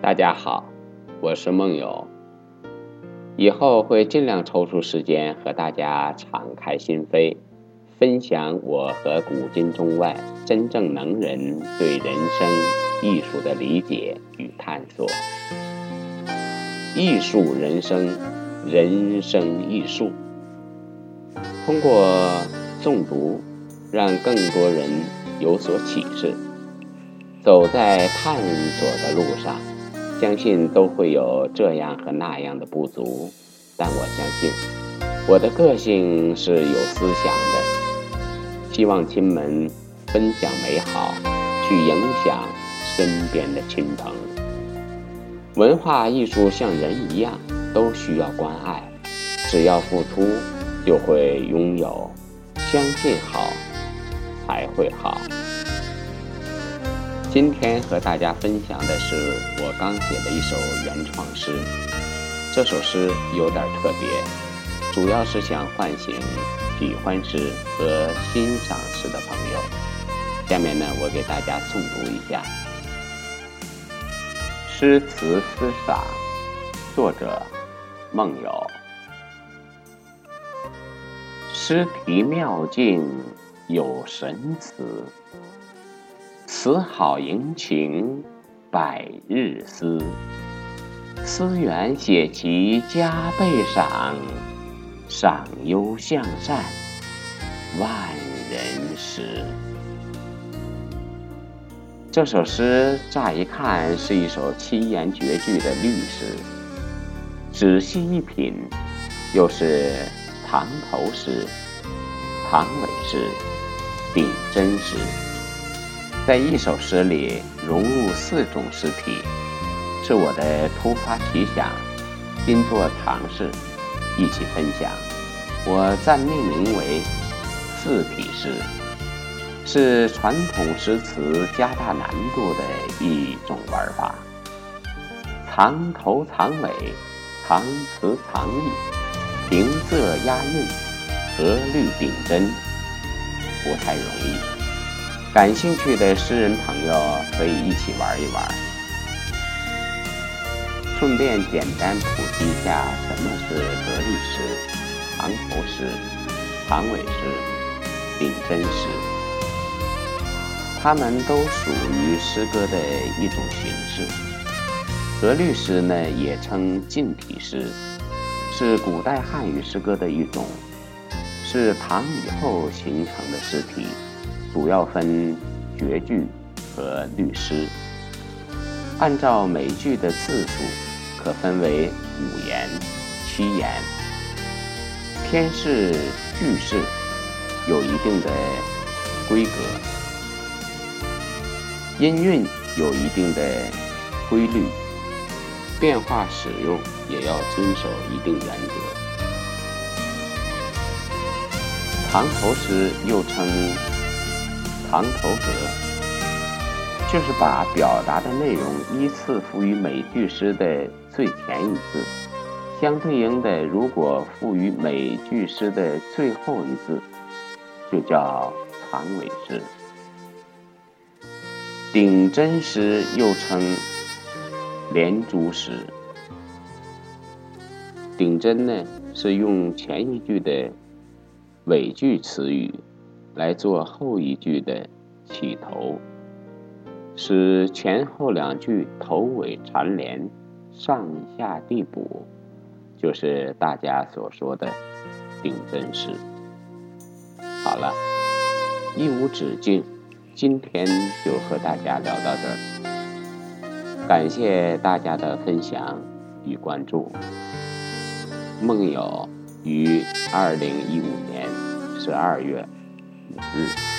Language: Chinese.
大家好，我是梦友。以后会尽量抽出时间和大家敞开心扉，分享我和古今中外真正能人对人生艺术的理解与探索。艺术人生，人生艺术。通过诵读，让更多人有所启示。走在探索的路上，相信都会有这样和那样的不足，但我相信我的个性是有思想的，希望亲们分享美好，去影响身边的亲朋。文化艺术像人一样，都需要关爱，只要付出，就会拥有。相信好，才会好。今天和大家分享的是我刚写的一首原创诗。这首诗有点特别，主要是想唤醒喜欢诗和欣赏诗的朋友。下面呢，我给大家诵读一下《诗词思赏》，作者梦友。诗题妙境有神词。词好吟情百日思，思源写其加倍赏，赏优向善万人识。这首诗乍一看是一首七言绝句的律诗，仔细一品，又是藏头诗、藏尾诗、顶针诗。在一首诗里融入四种诗体，是我的突发奇想，今作尝试，一起分享。我暂命名为四体诗，是传统诗词加大难度的一种玩法。藏头藏尾，藏词藏意，平仄押韵，合律顶针，不太容易。感兴趣的诗人朋友可以一起玩一玩，顺便简单普及一下什么是格律诗、唐头诗、唐尾诗、顶针诗。它们都属于诗歌的一种形式。格律诗呢，也称近体诗，是古代汉语诗歌的一种，是唐以后形成的诗体。主要分绝句和律诗，按照每句的字数，可分为五言、七言。篇式句式有一定的规格，音韵有一定的规律，变化使用也要遵守一定原则。藏头诗又称。藏头格就是把表达的内容依次赋予每句诗的最前一字，相对应的，如果赋予每句诗的最后一字，就叫藏尾诗。顶针诗又称连珠诗。顶针呢，是用前一句的尾句词语。来做后一句的起头，使前后两句头尾缠连，上下递补，就是大家所说的顶针诗。好了，一无止境，今天就和大家聊到这儿，感谢大家的分享与关注。梦友于二零一五年十二月。嗯。